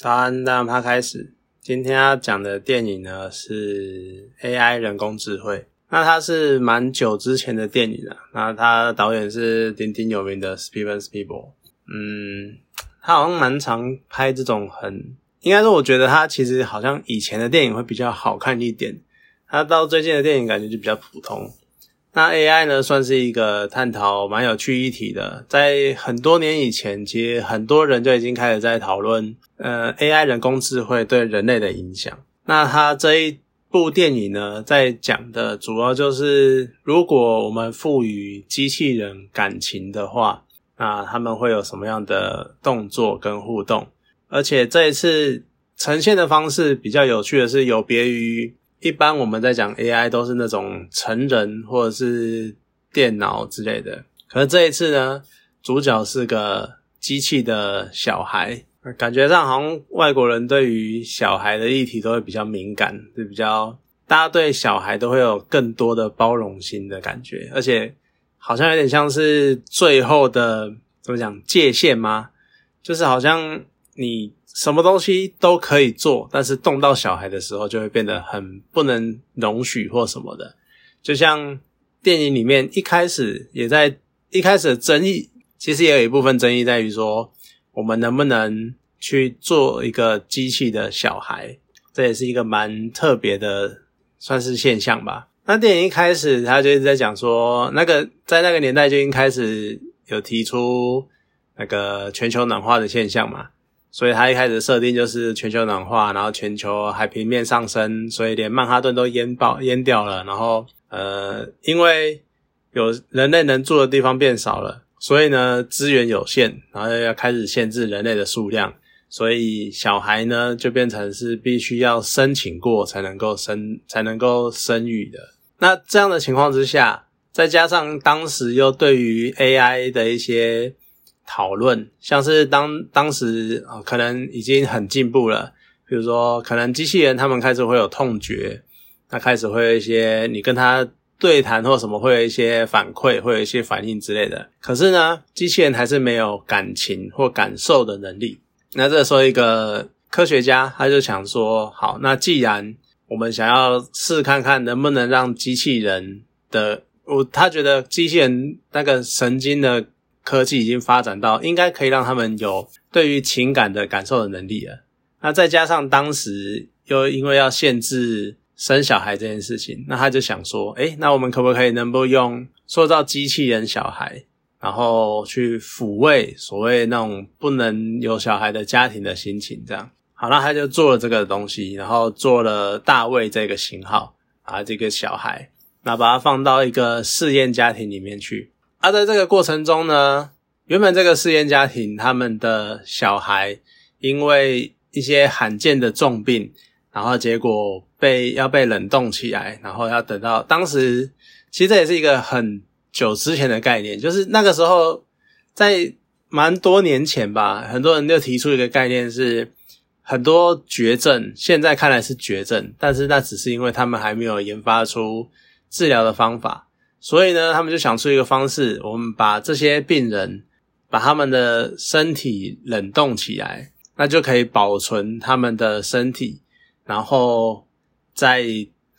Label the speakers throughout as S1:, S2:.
S1: 早安，大家开始。今天要讲的电影呢是 AI 人工智慧。那它是蛮久之前的电影了。那它导演是鼎鼎有名的 Steven Spielberg。嗯，他好像蛮常拍这种很，应该说我觉得他其实好像以前的电影会比较好看一点。他到最近的电影感觉就比较普通。那 AI 呢，算是一个探讨蛮有趣议题的。在很多年以前，其实很多人就已经开始在讨论，呃，AI 人工智慧对人类的影响。那它这一部电影呢，在讲的主要就是，如果我们赋予机器人感情的话，那他们会有什么样的动作跟互动？而且这一次呈现的方式比较有趣的是，有别于。一般我们在讲 AI 都是那种成人或者是电脑之类的，可是这一次呢，主角是个机器的小孩，感觉上好像外国人对于小孩的议题都会比较敏感，就比较大家对小孩都会有更多的包容心的感觉，而且好像有点像是最后的怎么讲界限吗？就是好像你。什么东西都可以做，但是动到小孩的时候就会变得很不能容许或什么的。就像电影里面一开始也在一开始的争议，其实也有一部分争议在于说，我们能不能去做一个机器的小孩？这也是一个蛮特别的，算是现象吧。那电影一开始他就一直在讲说，那个在那个年代就已经开始有提出那个全球暖化的现象嘛。所以它一开始设定就是全球暖化，然后全球海平面上升，所以连曼哈顿都淹爆淹掉了。然后呃，因为有人类能住的地方变少了，所以呢资源有限，然后要开始限制人类的数量，所以小孩呢就变成是必须要申请过才能够生才能够生育的。那这样的情况之下，再加上当时又对于 AI 的一些。讨论像是当当时啊，可能已经很进步了。比如说，可能机器人他们开始会有痛觉，那开始会有一些你跟他对谈或什么，会有一些反馈，会有一些反应之类的。可是呢，机器人还是没有感情或感受的能力。那这时候，一个科学家他就想说：好，那既然我们想要试看看能不能让机器人的，我他觉得机器人那个神经的。科技已经发展到应该可以让他们有对于情感的感受的能力了。那再加上当时又因为要限制生小孩这件事情，那他就想说：，诶，那我们可不可以能不用塑造机器人小孩，然后去抚慰所谓那种不能有小孩的家庭的心情？这样好，那他就做了这个东西，然后做了大卫这个型号啊，这个小孩，那把它放到一个试验家庭里面去。而在这个过程中呢，原本这个试验家庭他们的小孩因为一些罕见的重病，然后结果被要被冷冻起来，然后要等到当时，其实这也是一个很久之前的概念，就是那个时候在蛮多年前吧，很多人就提出一个概念是很多绝症，现在看来是绝症，但是那只是因为他们还没有研发出治疗的方法。所以呢，他们就想出一个方式，我们把这些病人把他们的身体冷冻起来，那就可以保存他们的身体，然后在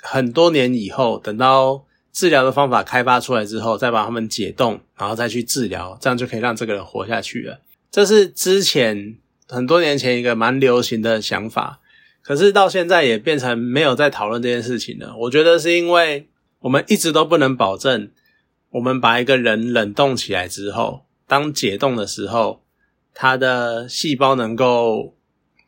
S1: 很多年以后，等到治疗的方法开发出来之后，再把他们解冻，然后再去治疗，这样就可以让这个人活下去了。这是之前很多年前一个蛮流行的想法，可是到现在也变成没有在讨论这件事情了。我觉得是因为。我们一直都不能保证，我们把一个人冷冻起来之后，当解冻的时候，他的细胞能够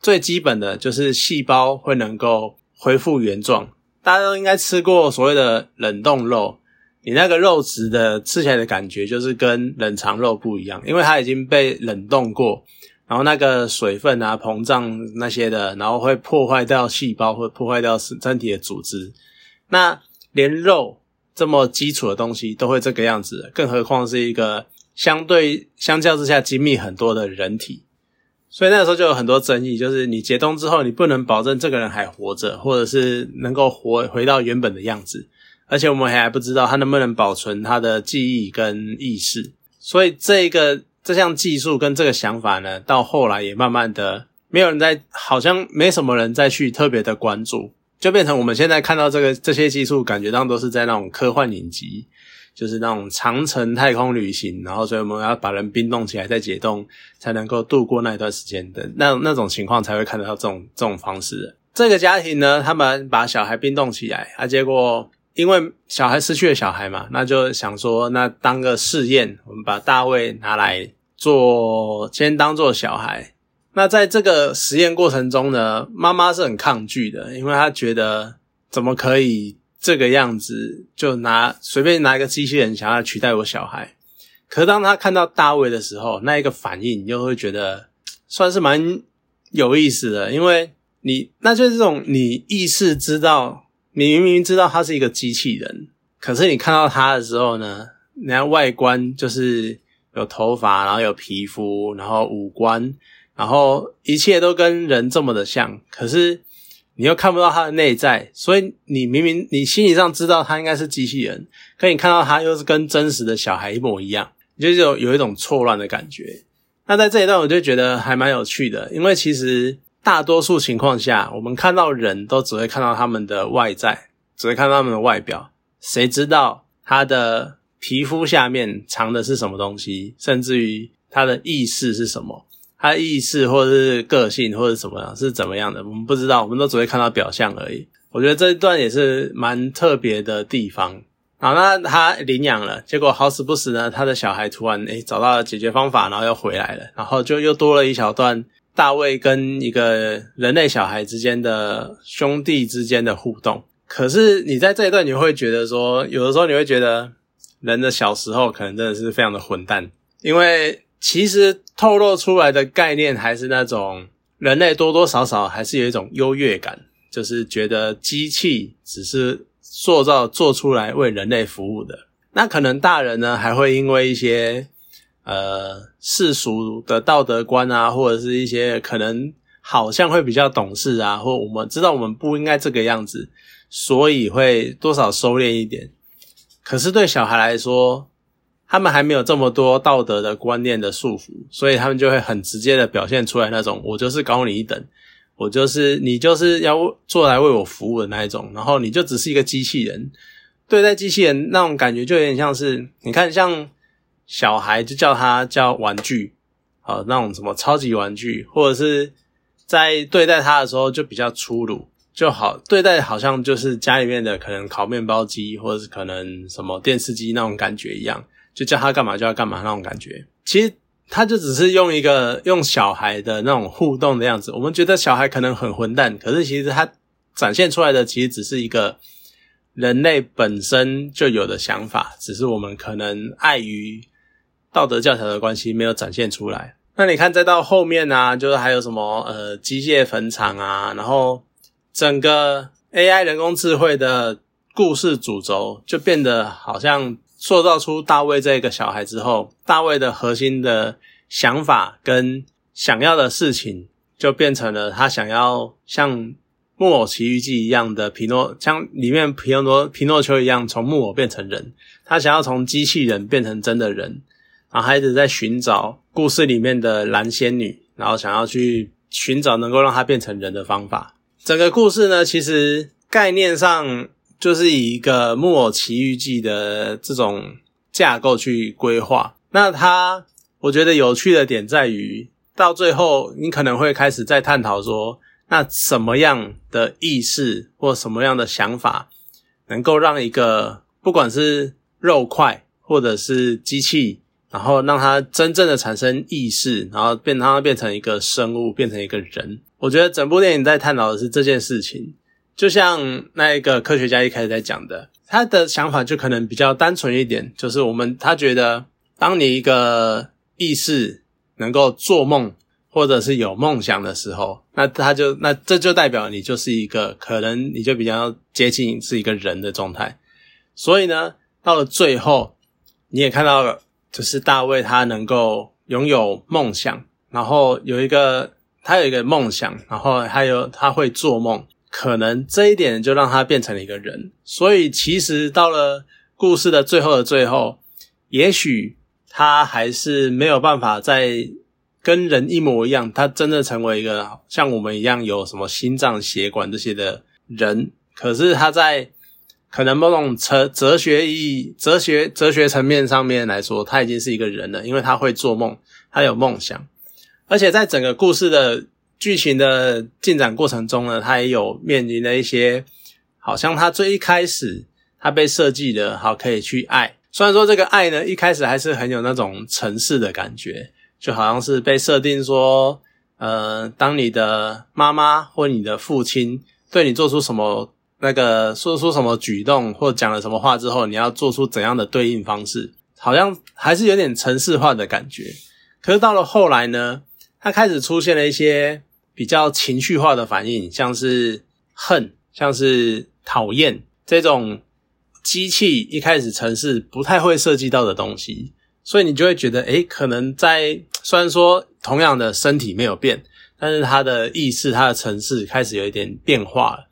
S1: 最基本的就是细胞会能够恢复原状。大家都应该吃过所谓的冷冻肉，你那个肉质的吃起来的感觉就是跟冷藏肉不一样，因为它已经被冷冻过，然后那个水分啊膨胀那些的，然后会破坏掉细胞，会破坏掉身体的组织。那连肉这么基础的东西都会这个样子，更何况是一个相对相较之下精密很多的人体，所以那个时候就有很多争议，就是你解冻之后，你不能保证这个人还活着，或者是能够活回到原本的样子，而且我们还不知道他能不能保存他的记忆跟意识，所以这个这项技术跟这个想法呢，到后来也慢慢的。没有人在，好像没什么人再去特别的关注，就变成我们现在看到这个这些技术，感觉上都是在那种科幻影集，就是那种长城太空旅行，然后所以我们要把人冰冻起来再解冻，才能够度过那一段时间的那那种情况，才会看得到这种这种方式。这个家庭呢，他们把小孩冰冻起来，啊，结果因为小孩失去了小孩嘛，那就想说，那当个试验，我们把大卫拿来做，先当做小孩。那在这个实验过程中呢，妈妈是很抗拒的，因为她觉得怎么可以这个样子就拿随便拿一个机器人想要取代我小孩。可是当她看到大卫的时候，那一个反应又会觉得算是蛮有意思的，因为你那就是这种你意识知道，你明明知道他是一个机器人，可是你看到他的时候呢，人家外观就是有头发，然后有皮肤，然后五官。然后一切都跟人这么的像，可是你又看不到他的内在，所以你明明你心理上知道他应该是机器人，可你看到他又是跟真实的小孩一模一样，你就是有有一种错乱的感觉。那在这一段我就觉得还蛮有趣的，因为其实大多数情况下，我们看到人都只会看到他们的外在，只会看到他们的外表，谁知道他的皮肤下面藏的是什么东西，甚至于他的意识是什么？他意识或者是个性或者什么样是怎么样的，我们不知道，我们都只会看到表象而已。我觉得这一段也是蛮特别的地方。好，那他领养了，结果好死不死呢，他的小孩突然诶找到了解决方法，然后又回来了，然后就又多了一小段大卫跟一个人类小孩之间的兄弟之间的互动。可是你在这一段你会觉得说，有的时候你会觉得人的小时候可能真的是非常的混蛋，因为。其实透露出来的概念还是那种人类多多少少还是有一种优越感，就是觉得机器只是塑造做出来为人类服务的。那可能大人呢还会因为一些呃世俗的道德观啊，或者是一些可能好像会比较懂事啊，或我们知道我们不应该这个样子，所以会多少收敛一点。可是对小孩来说，他们还没有这么多道德的观念的束缚，所以他们就会很直接的表现出来那种我就是高你一等，我就是你就是要做来为我服务的那一种，然后你就只是一个机器人。对待机器人那种感觉就有点像是，你看像小孩就叫他叫玩具，好那种什么超级玩具，或者是在对待他的时候就比较粗鲁，就好对待好像就是家里面的可能烤面包机或者是可能什么电视机那种感觉一样。就叫他干嘛就要干嘛那种感觉，其实他就只是用一个用小孩的那种互动的样子。我们觉得小孩可能很混蛋，可是其实他展现出来的其实只是一个人类本身就有的想法，只是我们可能碍于道德教条的关系没有展现出来。那你看再到后面啊，就是还有什么呃机械坟场啊，然后整个 AI 人工智慧的故事主轴就变得好像。塑造出大卫这个小孩之后，大卫的核心的想法跟想要的事情，就变成了他想要像《木偶奇遇记》一样的皮诺，像里面皮诺皮诺丘一样从木偶变成人。他想要从机器人变成真的人，然后一直在寻找故事里面的蓝仙女，然后想要去寻找能够让他变成人的方法。整个故事呢，其实概念上。就是以一个《木偶奇遇记》的这种架构去规划，那它我觉得有趣的点在于，到最后你可能会开始在探讨说，那什么样的意识或什么样的想法，能够让一个不管是肉块或者是机器，然后让它真正的产生意识，然后变让它变成一个生物，变成一个人。我觉得整部电影在探讨的是这件事情。就像那一个科学家一开始在讲的，他的想法就可能比较单纯一点，就是我们他觉得，当你一个意识能够做梦或者是有梦想的时候，那他就那这就代表你就是一个可能你就比较接近是一个人的状态。所以呢，到了最后，你也看到了，就是大卫他能够拥有梦想，然后有一个他有一个梦想，然后还有他会做梦。可能这一点就让他变成了一个人，所以其实到了故事的最后的最后，也许他还是没有办法在跟人一模一样，他真的成为一个像我们一样有什么心脏血管这些的人，可是他在可能某种哲哲学意义、哲学哲学层面上面来说，他已经是一个人了，因为他会做梦，他有梦想，而且在整个故事的剧情的进展过程中呢，他也有面临的一些，好像他最一开始他被设计的好可以去爱，虽然说这个爱呢一开始还是很有那种城市的感觉。就好像是被设定说，呃，当你的妈妈或你的父亲对你做出什么那个说出什么举动或讲了什么话之后，你要做出怎样的对应方式，好像还是有点城市化的感觉。可是到了后来呢，它开始出现了一些比较情绪化的反应，像是恨，像是讨厌这种机器一开始城市不太会涉及到的东西。所以你就会觉得，诶，可能在虽然说同样的身体没有变，但是他的意识、他的城市开始有一点变化了，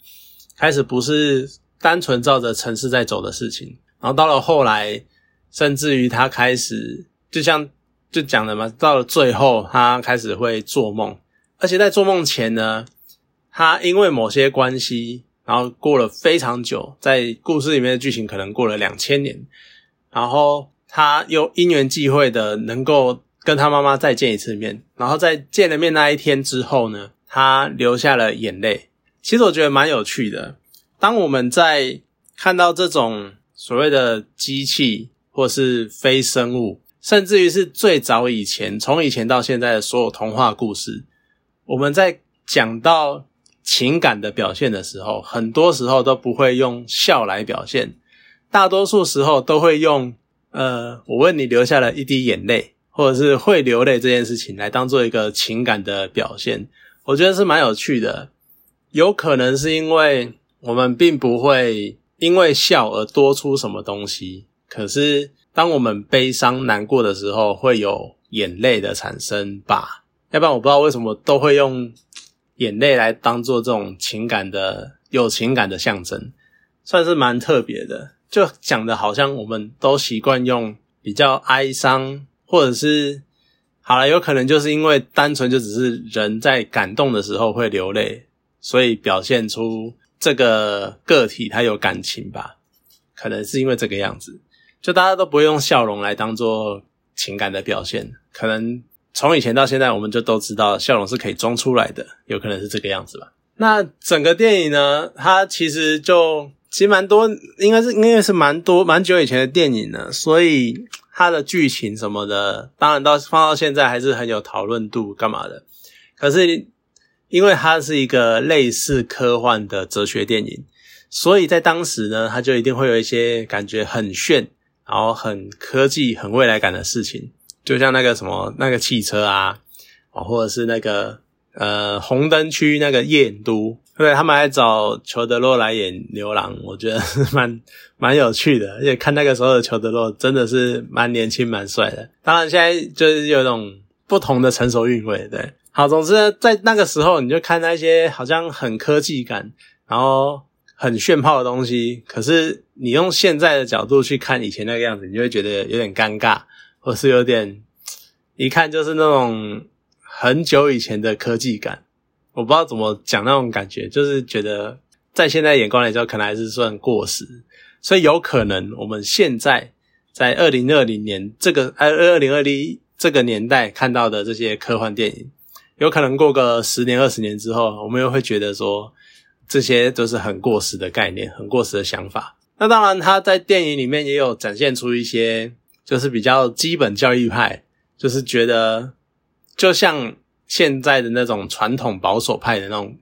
S1: 开始不是单纯照着城市在走的事情。然后到了后来，甚至于他开始，就像就讲了嘛，到了最后，他开始会做梦，而且在做梦前呢，他因为某些关系，然后过了非常久，在故事里面的剧情可能过了两千年，然后。他又因缘际会的能够跟他妈妈再见一次面，然后在见了面那一天之后呢，他流下了眼泪。其实我觉得蛮有趣的。当我们在看到这种所谓的机器或是非生物，甚至于是最早以前，从以前到现在的所有童话故事，我们在讲到情感的表现的时候，很多时候都不会用笑来表现，大多数时候都会用。呃，我问你流下了一滴眼泪，或者是会流泪这件事情，来当做一个情感的表现，我觉得是蛮有趣的。有可能是因为我们并不会因为笑而多出什么东西，可是当我们悲伤难过的时候，会有眼泪的产生吧？要不然我不知道为什么都会用眼泪来当做这种情感的有情感的象征，算是蛮特别的。就讲的好像我们都习惯用比较哀伤，或者是好了，有可能就是因为单纯就只是人在感动的时候会流泪，所以表现出这个个体他有感情吧？可能是因为这个样子，就大家都不会用笑容来当做情感的表现。可能从以前到现在，我们就都知道笑容是可以装出来的，有可能是这个样子吧。那整个电影呢，它其实就。其实蛮多，应该是应该是蛮多蛮久以前的电影了，所以它的剧情什么的，当然到放到现在还是很有讨论度，干嘛的？可是因为它是一个类似科幻的哲学电影，所以在当时呢，它就一定会有一些感觉很炫，然后很科技、很未来感的事情，就像那个什么那个汽车啊，或者是那个呃红灯区那个夜都。对他们还找裘德洛来演牛郎，我觉得 蛮蛮有趣的，而且看那个时候的裘德洛真的是蛮年轻蛮帅的。当然现在就是有一种不同的成熟韵味，对。好，总之在那个时候你就看那些好像很科技感，然后很炫炮的东西，可是你用现在的角度去看以前那个样子，你就会觉得有点尴尬，或是有点一看就是那种很久以前的科技感。我不知道怎么讲那种感觉，就是觉得在现在眼光来说，可能还是算过时，所以有可能我们现在在二零二零年这个呃二零二零这个年代看到的这些科幻电影，有可能过个十年二十年之后，我们又会觉得说这些都是很过时的概念，很过时的想法。那当然，他在电影里面也有展现出一些就是比较基本教育派，就是觉得就像。现在的那种传统保守派的那种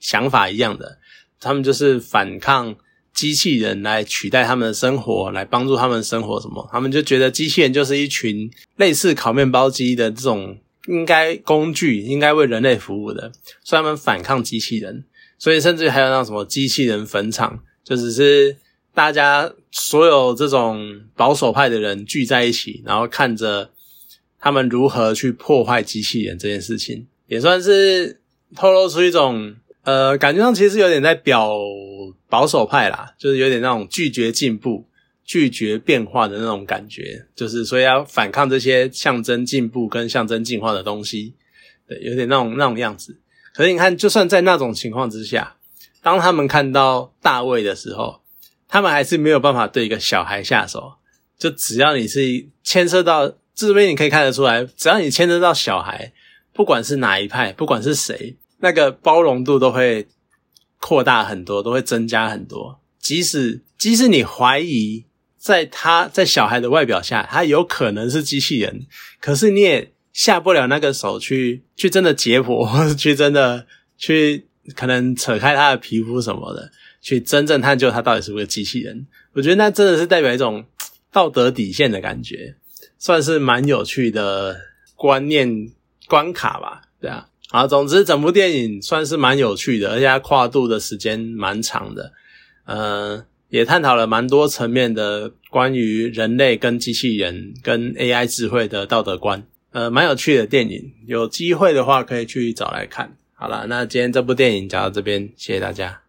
S1: 想法一样的，他们就是反抗机器人来取代他们的生活，来帮助他们生活什么？他们就觉得机器人就是一群类似烤面包机的这种应该工具，应该为人类服务的，所以他们反抗机器人。所以甚至还有那什么机器人坟场，就只是大家所有这种保守派的人聚在一起，然后看着。他们如何去破坏机器人这件事情，也算是透露出一种呃，感觉上其实有点在表保守派啦，就是有点那种拒绝进步，拒绝变化的那种感觉，就是所以要反抗这些象征进步跟象征进化的东西，对，有点那种那种样子。可是你看，就算在那种情况之下，当他们看到大卫的时候，他们还是没有办法对一个小孩下手。就只要你是牵涉到这边，你可以看得出来，只要你牵涉到小孩，不管是哪一派，不管是谁，那个包容度都会扩大很多，都会增加很多。即使即使你怀疑在他在小孩的外表下，他有可能是机器人，可是你也下不了那个手去去真的解剖，或者去真的去可能扯开他的皮肤什么的，去真正探究他到底是不是机器人。我觉得那真的是代表一种。道德底线的感觉，算是蛮有趣的观念关卡吧，对啊。好，总之整部电影算是蛮有趣的，而且它跨度的时间蛮长的，呃，也探讨了蛮多层面的关于人类跟机器人跟 AI 智慧的道德观，呃，蛮有趣的电影，有机会的话可以去找来看。好了，那今天这部电影讲到这边，谢谢大家。